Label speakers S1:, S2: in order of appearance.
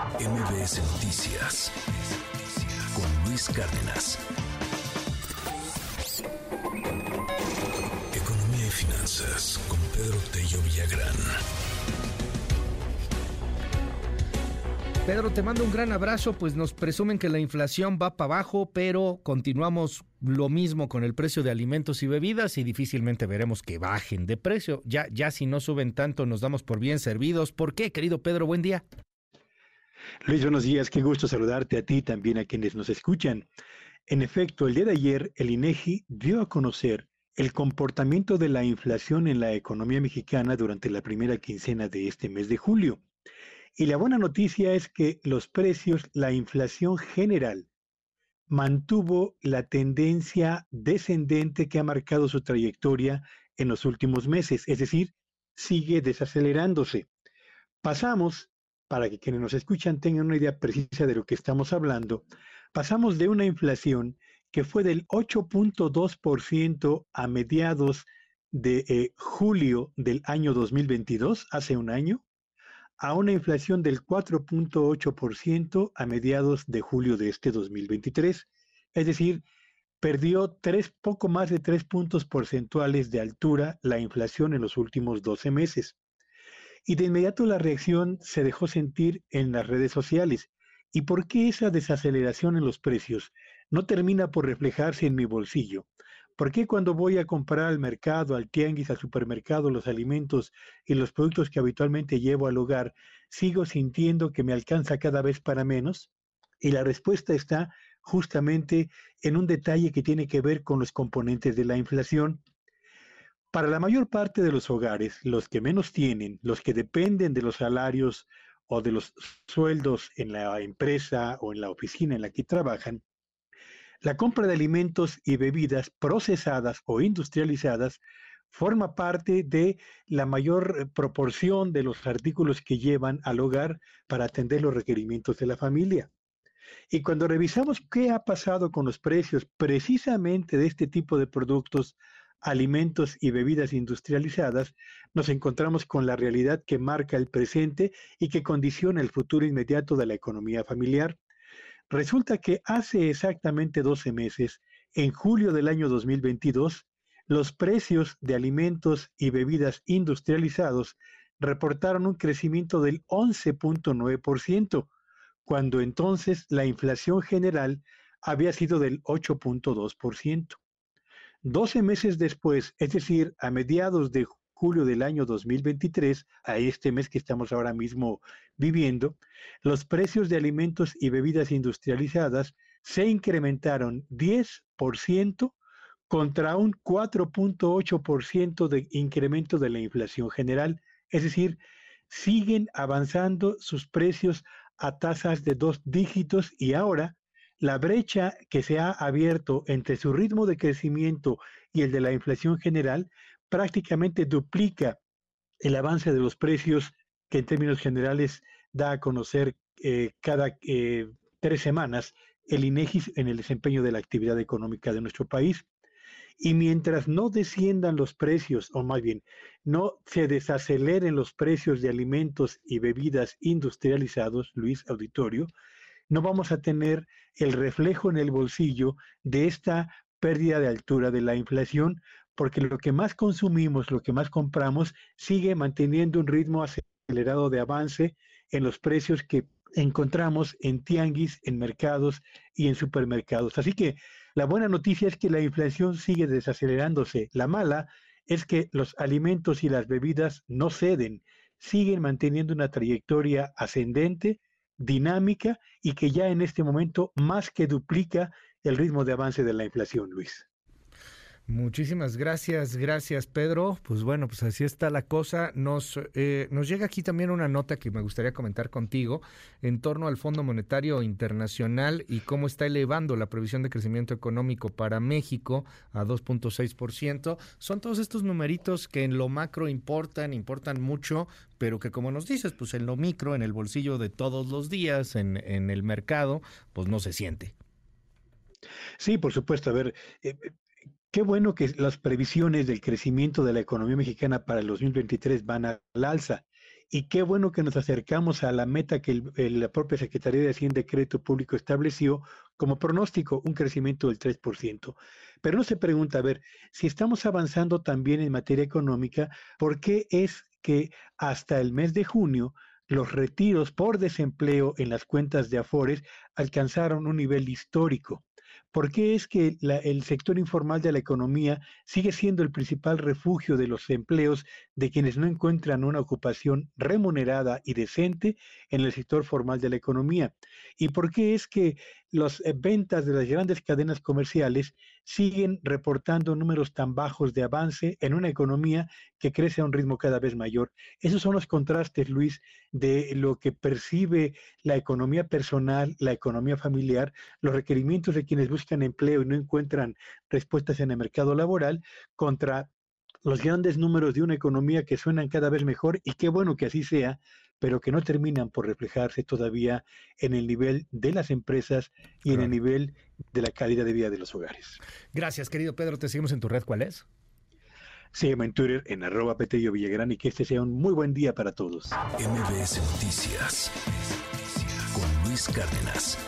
S1: MBS Noticias con Luis Cárdenas. Economía y finanzas con Pedro Tello Villagrán.
S2: Pedro, te mando un gran abrazo, pues nos presumen que la inflación va para abajo, pero continuamos lo mismo con el precio de alimentos y bebidas y difícilmente veremos que bajen de precio. Ya, ya si no suben tanto nos damos por bien servidos. ¿Por qué, querido Pedro? Buen día.
S3: Luis, buenos días. Qué gusto saludarte a ti también a quienes nos escuchan. En efecto, el día de ayer el INEGI dio a conocer el comportamiento de la inflación en la economía mexicana durante la primera quincena de este mes de julio. Y la buena noticia es que los precios, la inflación general, mantuvo la tendencia descendente que ha marcado su trayectoria en los últimos meses, es decir, sigue desacelerándose. Pasamos, para que quienes nos escuchan tengan una idea precisa de lo que estamos hablando, pasamos de una inflación que fue del 8.2% a mediados de eh, julio del año 2022, hace un año, a una inflación del 4.8% a mediados de julio de este 2023. Es decir, perdió tres, poco más de tres puntos porcentuales de altura la inflación en los últimos 12 meses. Y de inmediato la reacción se dejó sentir en las redes sociales. ¿Y por qué esa desaceleración en los precios no termina por reflejarse en mi bolsillo? ¿Por qué cuando voy a comprar al mercado, al tianguis, al supermercado, los alimentos y los productos que habitualmente llevo al hogar, sigo sintiendo que me alcanza cada vez para menos? Y la respuesta está justamente en un detalle que tiene que ver con los componentes de la inflación. Para la mayor parte de los hogares, los que menos tienen, los que dependen de los salarios o de los sueldos en la empresa o en la oficina en la que trabajan, la compra de alimentos y bebidas procesadas o industrializadas forma parte de la mayor eh, proporción de los artículos que llevan al hogar para atender los requerimientos de la familia. Y cuando revisamos qué ha pasado con los precios precisamente de este tipo de productos, alimentos y bebidas industrializadas, nos encontramos con la realidad que marca el presente y que condiciona el futuro inmediato de la economía familiar. Resulta que hace exactamente 12 meses, en julio del año 2022, los precios de alimentos y bebidas industrializados reportaron un crecimiento del 11.9%, cuando entonces la inflación general había sido del 8.2%. 12 meses después, es decir, a mediados de julio del año 2023 a este mes que estamos ahora mismo viviendo, los precios de alimentos y bebidas industrializadas se incrementaron 10% contra un 4.8% de incremento de la inflación general. Es decir, siguen avanzando sus precios a tasas de dos dígitos y ahora la brecha que se ha abierto entre su ritmo de crecimiento y el de la inflación general prácticamente duplica el avance de los precios que en términos generales da a conocer eh, cada eh, tres semanas el INEGI en el desempeño de la actividad económica de nuestro país. Y mientras no desciendan los precios, o más bien, no se desaceleren los precios de alimentos y bebidas industrializados, Luis Auditorio, no vamos a tener el reflejo en el bolsillo de esta pérdida de altura de la inflación, porque lo que más consumimos, lo que más compramos, sigue manteniendo un ritmo acelerado de avance en los precios que encontramos en tianguis, en mercados y en supermercados. Así que la buena noticia es que la inflación sigue desacelerándose. La mala es que los alimentos y las bebidas no ceden, siguen manteniendo una trayectoria ascendente, dinámica y que ya en este momento más que duplica el ritmo de avance de la inflación, Luis.
S2: Muchísimas gracias, gracias Pedro. Pues bueno, pues así está la cosa. Nos, eh, nos llega aquí también una nota que me gustaría comentar contigo en torno al Fondo Monetario Internacional y cómo está elevando la previsión de crecimiento económico para México a 2.6%. Son todos estos numeritos que en lo macro importan, importan mucho, pero que como nos dices, pues en lo micro, en el bolsillo de todos los días, en, en el mercado, pues no se siente.
S3: Sí, por supuesto. A ver, eh, Qué bueno que las previsiones del crecimiento de la economía mexicana para el 2023 van al alza. y qué bueno que nos acercamos a la meta que la propia Secretaría de Hacienda y Crédito Público estableció como pronóstico, un crecimiento del 3%. Pero no se pregunta, a ver, si estamos avanzando también en materia económica, ¿por qué es que hasta el mes de junio los retiros por desempleo en las cuentas de Afores alcanzaron un nivel histórico. ¿Por qué es que el sector informal de la economía sigue siendo el principal refugio de los empleos de quienes no encuentran una ocupación remunerada y decente en el sector formal de la economía? ¿Y por qué es que las eh, ventas de las grandes cadenas comerciales siguen reportando números tan bajos de avance en una economía que crece a un ritmo cada vez mayor. Esos son los contrastes, Luis, de lo que percibe la economía personal, la economía familiar, los requerimientos de quienes buscan empleo y no encuentran respuestas en el mercado laboral contra los grandes números de una economía que suenan cada vez mejor y qué bueno que así sea, pero que no terminan por reflejarse todavía en el nivel de las empresas y en el nivel de la calidad de vida de los hogares.
S2: Gracias, querido Pedro. Te seguimos en tu red. ¿Cuál es?
S3: Sígueme en Twitter en arroba Petello Villagrán y que este sea un muy buen día para todos.
S1: MBS Noticias con Luis Cárdenas.